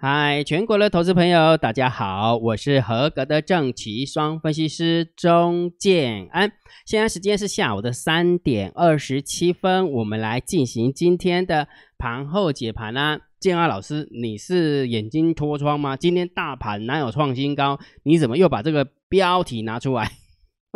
嗨，全国的投资朋友，大家好，我是合格的正奇双分析师钟建安。现在时间是下午的三点二十七分，我们来进行今天的盘后解盘啦。建安老师，你是眼睛脱窗吗？今天大盘哪有创新高？你怎么又把这个标题拿出来？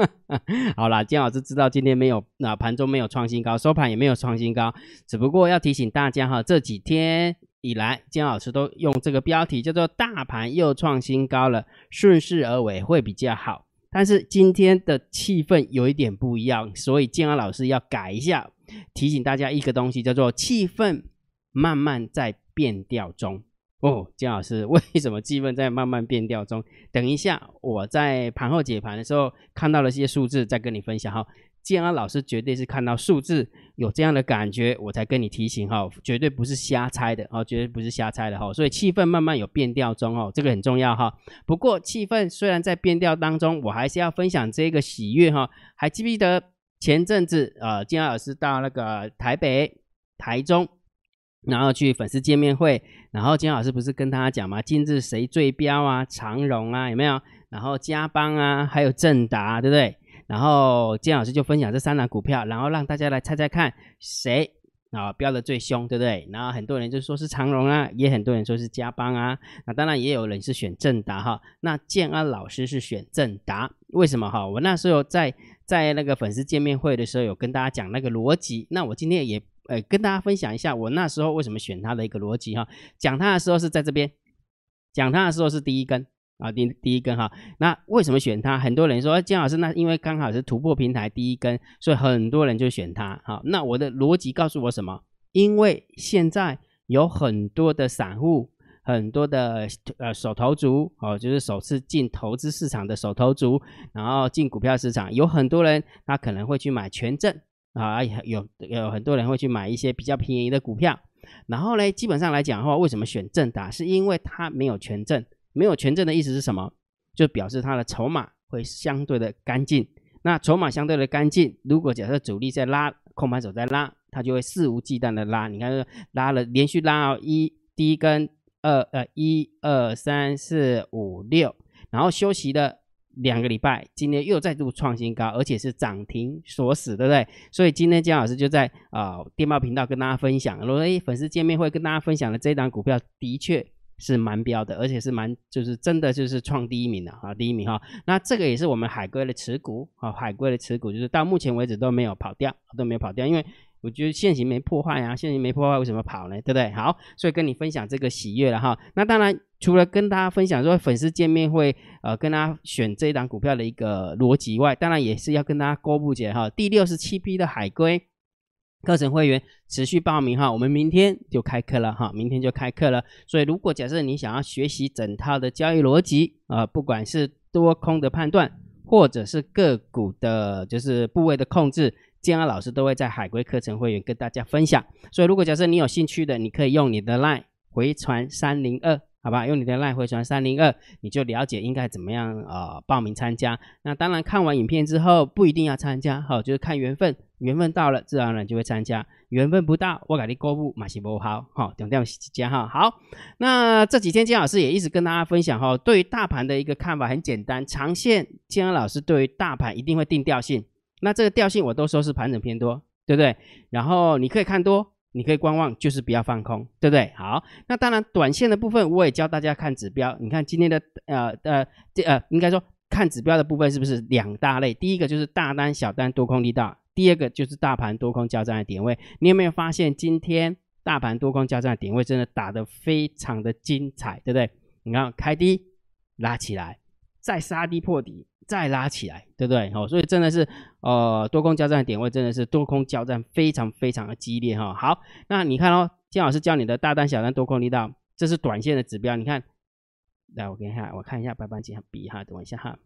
好啦，建老师知道今天没有，那盘中没有创新高，收盘也没有创新高，只不过要提醒大家哈，这几天。以来，姜老师都用这个标题叫做“大盘又创新高了”，顺势而为会比较好。但是今天的气氛有一点不一样，所以建安老师要改一下，提醒大家一个东西，叫做气氛慢慢在变调中。哦，姜老师，为什么气氛在慢慢变调中？等一下我在盘后解盘的时候看到了一些数字，再跟你分享哈。建安老师绝对是看到数字有这样的感觉，我才跟你提醒哈，绝对不是瞎猜的哦，绝对不是瞎猜的哈。所以气氛慢慢有变调中哦，这个很重要哈。不过气氛虽然在变调当中，我还是要分享这个喜悦哈。还记不记得前阵子呃，建安老师到那个台北、台中，然后去粉丝见面会，然后建安老师不是跟大家讲吗？今日谁最标啊？长荣啊，有没有？然后嘉邦啊，还有正达，对不对？然后金老师就分享这三档股票，然后让大家来猜猜看谁啊标的最凶，对不对？然后很多人就说是长荣啊，也很多人说是嘉邦啊，那当然也有人是选正达哈。那建安老师是选正达，为什么哈？我那时候在在那个粉丝见面会的时候有跟大家讲那个逻辑，那我今天也呃跟大家分享一下我那时候为什么选它的一个逻辑哈。讲它的时候是在这边，讲它的时候是第一根。啊，第第一根哈，那为什么选它？很多人说姜老师，那因为刚好是突破平台第一根，所以很多人就选它。好，那我的逻辑告诉我什么？因为现在有很多的散户，很多的呃手头族哦，就是首次进投资市场的手头族，然后进股票市场，有很多人他可能会去买权证啊，有有很多人会去买一些比较便宜的股票。然后呢，基本上来讲的话，为什么选正达？是因为它没有权证。没有权证的意思是什么？就表示它的筹码会相对的干净。那筹码相对的干净，如果假设主力在拉，控盘手在拉，它就会肆无忌惮的拉。你看，拉了连续拉一第一根二呃一二三四五六，然后休息了两个礼拜，今天又再度创新高，而且是涨停锁死，对不对？所以今天姜老师就在啊电报频道跟大家分享，罗诶粉丝见面会跟大家分享的这档股票的确。是蛮标的，而且是蛮就是真的就是创第一名的啊，第一名哈。那这个也是我们海龟的持股啊，海龟的持股就是到目前为止都没有跑掉，都没有跑掉，因为我觉得现行没破坏啊，现行没破坏为什么跑呢？对不对？好，所以跟你分享这个喜悦了哈。那当然除了跟大家分享说粉丝见面会呃跟大家选这一档股票的一个逻辑外，当然也是要跟大家公布解哈，第六十七批的海龟。课程会员持续报名哈，我们明天就开课了哈，明天就开课了。所以如果假设你想要学习整套的交易逻辑啊，不管是多空的判断，或者是个股的，就是部位的控制，建安老师都会在海龟课程会员跟大家分享。所以如果假设你有兴趣的，你可以用你的 LINE 回传三零二。好吧，用你的赖回传三零二，你就了解应该怎么样呃报名参加。那当然看完影片之后不一定要参加，好，就是看缘分，缘分到了自然而然就会参加，缘分不到我给你公布马西波好，好，等点时间哈。好，那这几天金老师也一直跟大家分享哈，对于大盘的一个看法很简单，长线金老师对于大盘一定会定调性，那这个调性我都说是盘整偏多，对不对？然后你可以看多。你可以观望，就是不要放空，对不对？好，那当然，短线的部分我也教大家看指标。你看今天的呃呃这呃，应该说看指标的部分是不是两大类？第一个就是大单、小单多空力道，第二个就是大盘多空交战的点位。你有没有发现今天大盘多空交战的点位真的打得非常的精彩，对不对？你看开低拉起来，再杀低破底。再拉起来，对不对？好，所以真的是，呃，多空交战的点位真的是多空交战非常非常的激烈哈。好，那你看哦，金老师教你的大单、小单、多空力道，这是短线的指标。你看，来，我给你看，我看一下白板几笔哈，等我一下哈。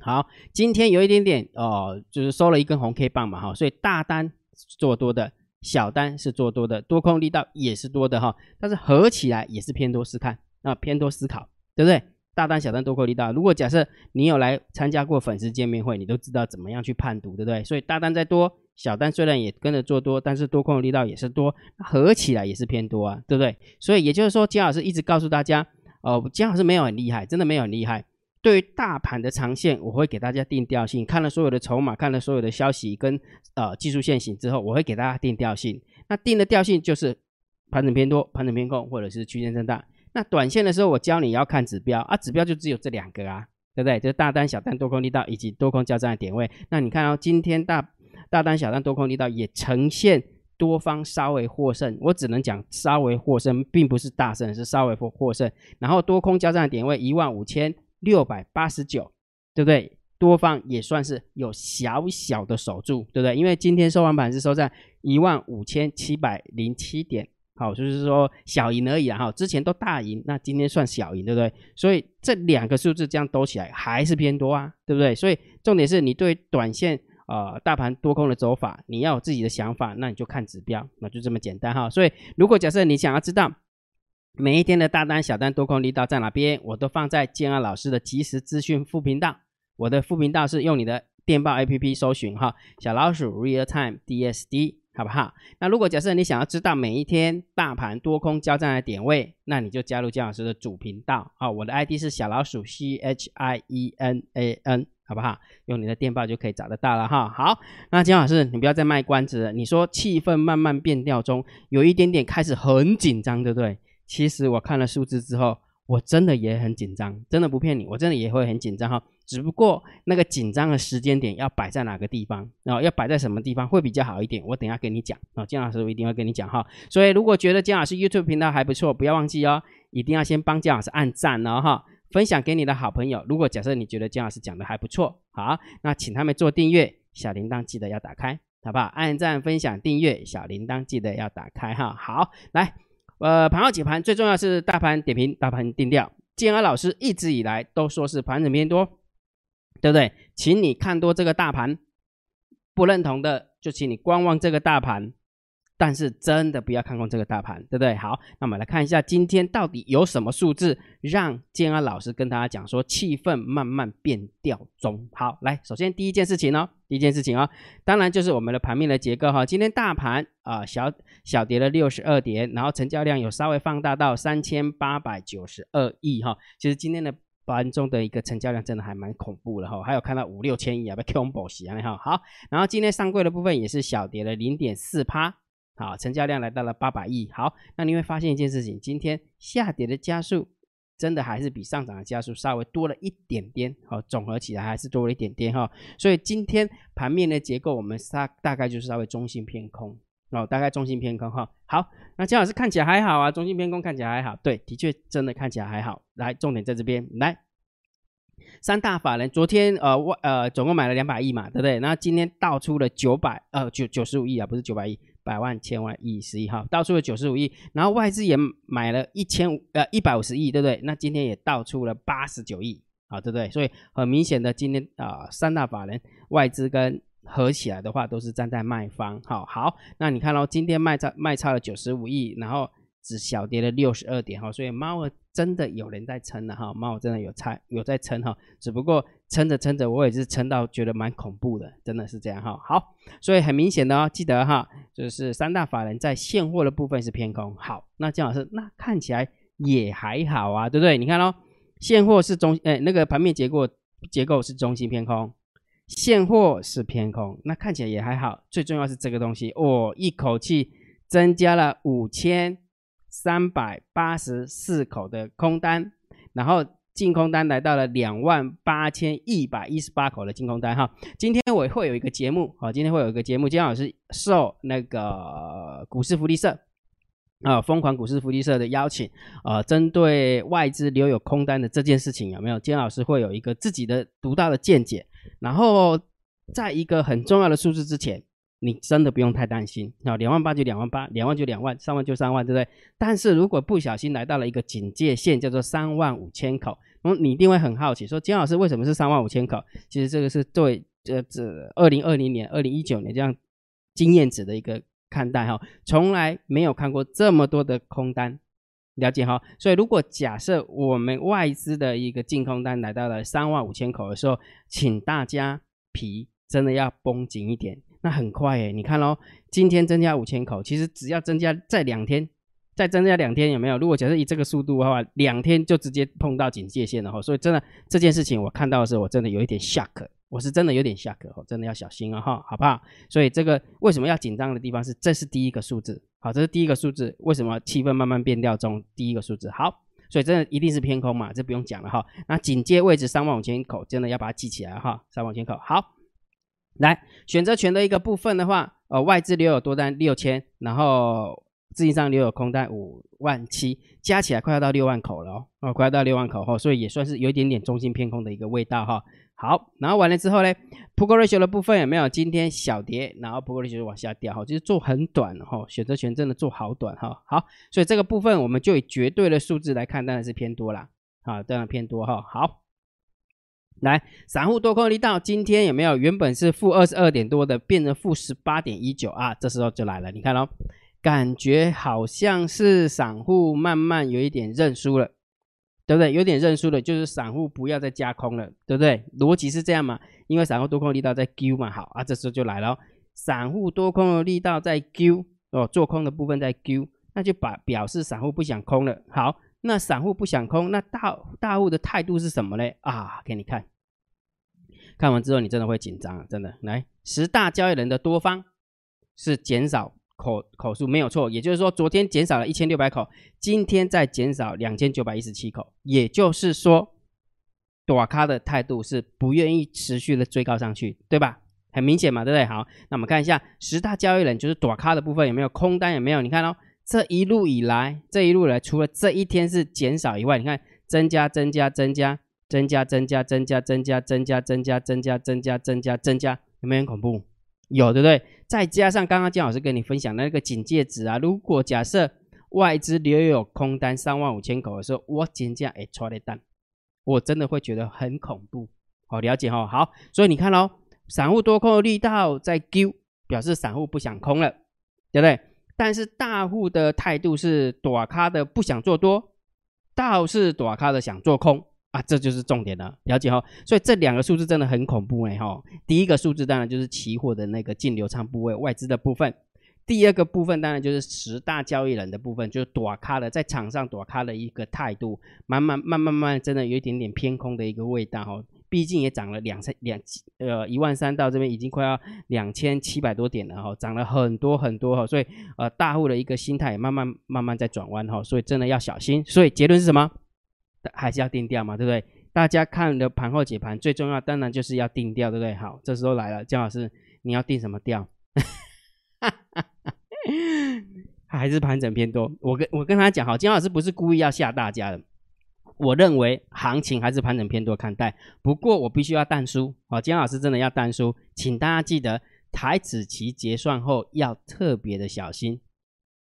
好，今天有一点点哦，就是收了一根红 K 棒嘛哈，所以大单做多的，小单是做多的，多空力道也是多的哈，但是合起来也是偏多思看啊，偏多思考，对不对？大单、小单多空力道。如果假设你有来参加过粉丝见面会，你都知道怎么样去判读，对不对？所以大单再多，小单虽然也跟着做多，但是多空的力道也是多，合起来也是偏多啊，对不对？所以也就是说，金老师一直告诉大家，哦，金老师没有很厉害，真的没有很厉害。对于大盘的长线，我会给大家定调性，看了所有的筹码，看了所有的消息跟呃技术线型之后，我会给大家定调性。那定的调性就是盘整偏多、盘整偏空，或者是区间震荡。那短线的时候，我教你要看指标啊，指标就只有这两个啊，对不对？就是大单、小单、多空力道以及多空交战的点位。那你看哦，今天大大单、小单、多空力道也呈现多方稍微获胜，我只能讲稍微获胜，并不是大胜，是稍微获获胜。然后多空交战的点位一万五千。六百八十九，对不对？多方也算是有小小的守住，对不对？因为今天收盘板是收在一万五千七百零七点，好，就是说小赢而已啊。哈，之前都大赢，那今天算小赢，对不对？所以这两个数字这样兜起来还是偏多啊，对不对？所以重点是你对短线呃大盘多空的走法，你要有自己的想法，那你就看指标，那就这么简单哈。所以如果假设你想要知道。每一天的大单、小单、多空力道在哪边，我都放在建安老师的即时资讯副频道。我的副频道是用你的电报 APP 搜寻哈，小老鼠 Real Time DSD，好不好？那如果假设你想要知道每一天大盘多空交战的点位，那你就加入建老师的主频道啊。我的 ID 是小老鼠 C H I E N A N，好不好？用你的电报就可以找得到了哈。好，那金老师，你不要再卖关子了。你说气氛慢慢变调中，有一点点开始很紧张，对不对？其实我看了数字之后，我真的也很紧张，真的不骗你，我真的也会很紧张哈。只不过那个紧张的时间点要摆在哪个地方，然后要摆在什么地方会比较好一点，我等下跟你讲啊。姜老师我一定会跟你讲哈。所以如果觉得姜老师 YouTube 频道还不错，不要忘记哦，一定要先帮姜老师按赞哦哈，分享给你的好朋友。如果假设你觉得姜老师讲的还不错，好，那请他们做订阅，小铃铛记得要打开，好不好？按赞、分享、订阅，小铃铛记得要打开哈。好，来。呃，盘后解盘最重要是大盘点评、大盘定调。建安老师一直以来都说是盘整偏多，对不对？请你看多这个大盘，不认同的就请你观望这个大盘。但是真的不要看空这个大盘，对不对？好，那我们来看一下今天到底有什么数字让建安老师跟大家讲说气氛慢慢变调中。好，来，首先第一件事情哦，第一件事情哦，当然就是我们的盘面的结构哈。今天大盘啊小小跌了六十二点，然后成交量有稍微放大到三千八百九十二亿哈。其实今天的盘中的一个成交量真的还蛮恐怖的哈，还有看到五六千亿啊，被 combo 洗啊哈。好，然后今天上柜的部分也是小跌了零点四趴。好，成交量来到了八百亿。好，那你会发现一件事情，今天下跌的加速真的还是比上涨的加速稍微多了一点点。好，总合起来还是多了一点点哈。所以今天盘面的结构，我们大大概就是稍微中性偏空哦，大概中性偏空哈。好，那姜老师看起来还好啊，中性偏空看起来还好。对，的确真的看起来还好。来，重点在这边，来，三大法人昨天呃外呃总共买了两百亿嘛，对不对？那今天倒出了九百呃九九十五亿啊，不是九百亿。百万、千万、亿、十亿哈，倒出了九十五亿，然后外资也买了一千五呃一百五十亿，对不对？那今天也倒出了八十九亿，啊，对不对？所以很明显的，今天啊三大法人外资跟合起来的话，都是站在卖方。好，好，那你看喽，今天卖差卖差了九十五亿，然后。只小跌了六十二点哈，所以猫儿真的有人在撑了哈，猫儿真的有差有在撑哈，只不过撑着撑着，我也是撑到觉得蛮恐怖的，真的是这样哈。好，所以很明显的哦，记得哈，就是三大法人在现货的部分是偏空。好，那姜老师，那看起来也还好啊，对不对？你看喽，现货是中，哎，那个盘面结构结构是中心偏空，现货是偏空，那看起来也还好。最重要是这个东西哦，一口气增加了五千。三百八十四口的空单，然后净空单来到了两万八千一百一十八口的净空单哈。今天我会有一个节目啊，今天会有一个节目，姜老师受那个股市福利社啊，疯狂股市福利社的邀请啊，针对外资留有空单的这件事情有没有？姜老师会有一个自己的独到的见解，然后在一个很重要的数字之前。你真的不用太担心啊，两万八就两万八，两万就两万，三万就三万，对不对？但是如果不小心来到了一个警戒线，叫做三万五千口，那嗯，你一定会很好奇，说金老师为什么是三万五千口？其实这个是对这这二零二零年、二零一九年这样经验值的一个看待哈，从来没有看过这么多的空单，了解哈？所以如果假设我们外资的一个净空单来到了三万五千口的时候，请大家皮真的要绷紧一点。那很快诶，你看咯，今天增加五千口，其实只要增加再两天，再增加两天有没有？如果假设以这个速度的话，两天就直接碰到警戒线了哈。所以真的这件事情我看到的时候，我真的有一点 shock，我是真的有点 shock 哦，真的要小心啊哈，好不好？所以这个为什么要紧张的地方是，这是第一个数字，好，这是第一个数字，为什么气氛慢慢变调中？第一个数字好。所以真的一定是偏空嘛，这不用讲了哈。那警戒位置三万五千口，真的要把它记起来哈。三万五千口，好，来选择权的一个部分的话，呃，外资留有多单六千，然后资金上留有空单五万七，加起来快要到六万口了哦，哦快要到六万口哈，所以也算是有一点点中心偏空的一个味道哈。好，然后完了之后呢，Put Ratio 的部分有没有？今天小跌，然后 Put Ratio 往下掉哈，就是做很短哈，选择权真的做好短哈。好，所以这个部分我们就以绝对的数字来看，当然是偏多啦。啊，当然偏多哈。好，来，散户多空力道今天有没有？原本是负二十二点多的，变成负十八点一九啊，这时候就来了，你看喽，感觉好像是散户慢慢有一点认输了。对不对？有点认输了，就是散户不要再加空了，对不对？逻辑是这样嘛？因为散户多空力道在 Q 嘛，好啊，这时候就来了，散户多空的力道在 Q 哦，做空的部分在 Q，那就把表示散户不想空了。好，那散户不想空，那大大户的态度是什么呢？啊，给你看，看完之后你真的会紧张，真的。来，十大交易人的多方是减少。口口数没有错，也就是说，昨天减少了一千六百口，今天再减少两千九百一十七口，也就是说，短咖的态度是不愿意持续的追高上去，对吧？很明显嘛，对不对？好，那我们看一下十大交易人，就是短咖的部分有没有空单？有没有？你看哦，这一路以来，这一路来，除了这一天是减少以外，你看、增加、增加、增加、增加、增加、增加、增加、增加、增加、增加、增加、增加，有没有很恐怖？有对不对？再加上刚刚姜老师跟你分享的那个警戒值啊，如果假设外资留有空单三万五千口的时候，我减价哎出来单，我真的会觉得很恐怖。好，了解哈。好，所以你看喽，散户多空的力道在 Q，表示散户不想空了，对不对？但是大户的态度是短咖的不想做多，倒是短咖的想做空。啊，这就是重点了，了解哈。所以这两个数字真的很恐怖哎哈。第一个数字当然就是期货的那个净流仓部位外资的部分，第二个部分当然就是十大交易人的部分，就是躲咖的在场上躲咖的一个态度，慢慢慢慢慢真的有一点点偏空的一个味道哈。毕竟也涨了两三两呃一万三到这边已经快要两千七百多点了哈，涨了很多很多哈。所以呃大户的一个心态也慢慢慢慢在转弯哈，所以真的要小心。所以结论是什么？还是要定调嘛，对不对？大家看的盘后解盘，最重要当然就是要定调，对不对？好，这时候来了，姜老师，你要定什么调？还是盘整偏多？我跟我跟他讲，好，姜老师不是故意要吓大家的，我认为行情还是盘整偏多看待。不过我必须要淡书，好，姜老师真的要淡书，请大家记得台子期结算后要特别的小心，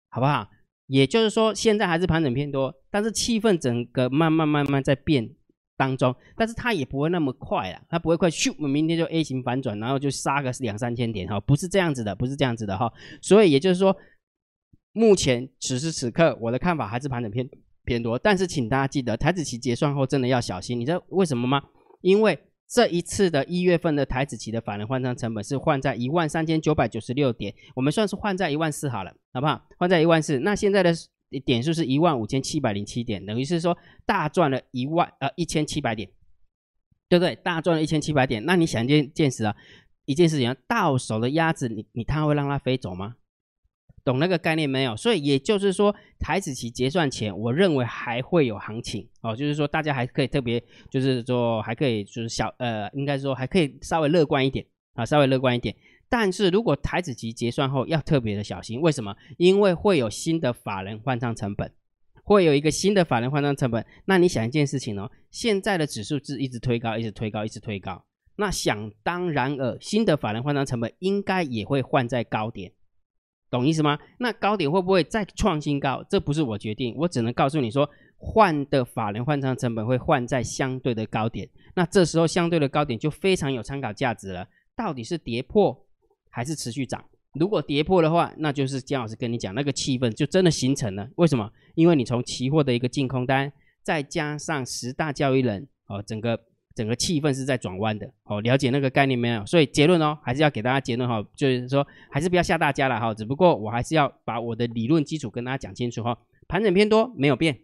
好不好？也就是说，现在还是盘整偏多，但是气氛整个慢慢慢慢在变当中，但是它也不会那么快啊，它不会快，咻，明天就 A 型反转，然后就杀个两三千点哈，不是这样子的，不是这样子的哈。所以也就是说，目前此时此刻我的看法还是盘整偏偏多，但是请大家记得，台子期结算后真的要小心，你知道为什么吗？因为。这一次的一月份的台子期的法人换仓成本是换在一万三千九百九十六点，我们算是换在一万四好了，好不好？换在一万四，那现在的点数是一万五千七百零七点，等于是说大赚了一万呃一千七百点，对不对？大赚了一千七百点，那你想见见识啊，一件事情，到手的鸭子，你你他会让它飞走吗？懂那个概念没有？所以也就是说，台子期结算前，我认为还会有行情哦，就是说大家还可以特别，就是说还可以，就是小呃，应该说还可以稍微乐观一点啊，稍微乐观一点。但是如果台子期结算后，要特别的小心，为什么？因为会有新的法人换仓成本，会有一个新的法人换仓成本。那你想一件事情哦，现在的指数是一直推高，一直推高，一直推高。那想当然尔，新的法人换仓成本应该也会换在高点。懂意思吗？那高点会不会再创新高？这不是我决定，我只能告诉你说，换的法人换仓成本会换在相对的高点。那这时候相对的高点就非常有参考价值了。到底是跌破还是持续涨？如果跌破的话，那就是姜老师跟你讲，那个气氛就真的形成了。为什么？因为你从期货的一个净空单，再加上十大交易人哦，整个整个气氛是在转弯的。哦，了解那个概念没有？所以结论哦，还是要给大家结论哈，就是说还是不要吓大家了哈。只不过我还是要把我的理论基础跟大家讲清楚哈。盘整偏多没有变，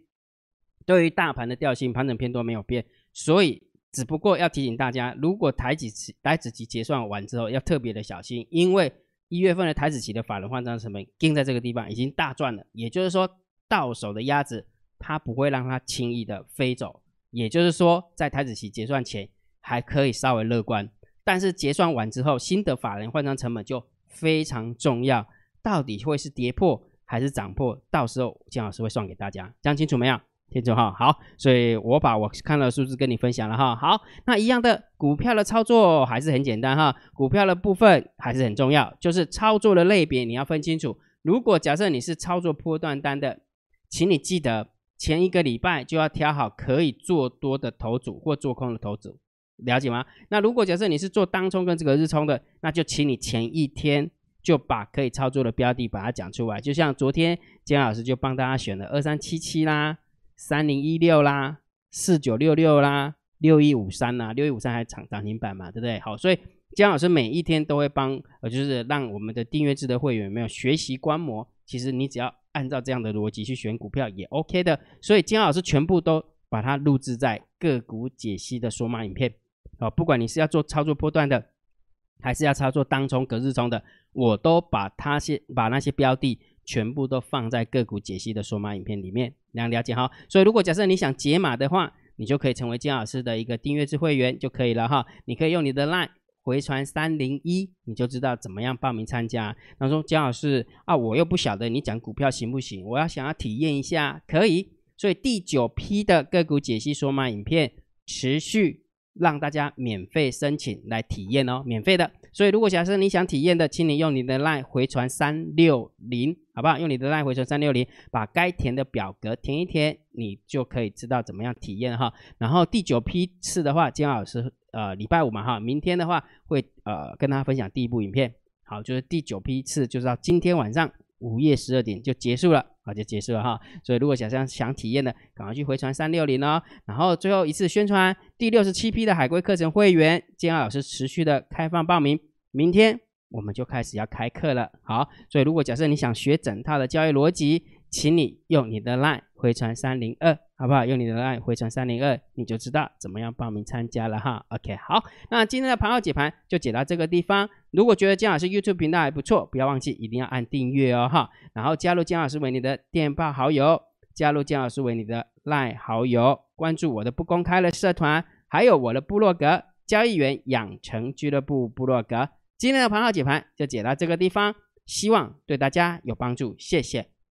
对于大盘的调性，盘整偏多没有变，所以只不过要提醒大家，如果台指期台指期结算完之后，要特别的小心，因为一月份的台子期的法人换账成本定在这个地方已经大赚了，也就是说到手的鸭子它不会让它轻易的飞走，也就是说在台子期结算前还可以稍微乐观，但是结算完之后新的法人换账成本就非常重要，到底会是跌破？还是涨破，到时候姜老师会算给大家，讲清楚没有？清楚哈。好，所以我把我看到的数字跟你分享了哈。好，那一样的股票的操作还是很简单哈。股票的部分还是很重要，就是操作的类别你要分清楚。如果假设你是操作波段单的，请你记得前一个礼拜就要挑好可以做多的头组或做空的头组，了解吗？那如果假设你是做当冲跟这个日冲的，那就请你前一天。就把可以操作的标的把它讲出来，就像昨天姜老师就帮大家选了二三七七啦、三零一六啦、四九六六啦、六一五三啦，六一五三还涨涨停板嘛，对不对？好，所以姜老师每一天都会帮，呃，就是让我们的订阅制的会员没有学习观摩。其实你只要按照这样的逻辑去选股票也 OK 的。所以金老师全部都把它录制在个股解析的索马影片，好，不管你是要做操作波段的。还是要操作当冲、隔日冲的，我都把它些把那些标的全部都放在个股解析的说码影片里面，你要了解哈。所以如果假设你想解码的话，你就可以成为金老师的一个订阅制会员就可以了哈。你可以用你的 LINE 回传三零一，你就知道怎么样报名参加。然后说姜老师啊，我又不晓得你讲股票行不行？我要想要体验一下，可以。所以第九批的个股解析说码影片持续。让大家免费申请来体验哦，免费的。所以如果假设你想体验的，请你用你的 LINE 回传三六零，好不好？用你的 LINE 回传三六零，把该填的表格填一填，你就可以知道怎么样体验哈。然后第九批次的话，姜老师呃礼拜五嘛哈，明天的话会呃跟大家分享第一部影片。好，就是第九批次，就是到今天晚上。午夜十二点就结束了，好就结束了哈。所以如果想想想体验的，赶快去回传三六零哦。然后最后一次宣传第六十七批的海龟课程会员，建安老师持续的开放报名，明天我们就开始要开课了。好，所以如果假设你想学整套的交易逻辑，请你用你的 LINE 回传三零二，好不好？用你的 LINE 回传三零二，你就知道怎么样报名参加了哈。OK，好，那今天的盘号解盘就解到这个地方。如果觉得姜老师 YouTube 频道还不错，不要忘记一定要按订阅哦哈。然后加入姜老师为你的电报好友，加入姜老师为你的 LINE 好友，关注我的不公开的社团，还有我的部落格交易员养成俱乐部部落格。今天的盘号解盘就解到这个地方，希望对大家有帮助，谢谢。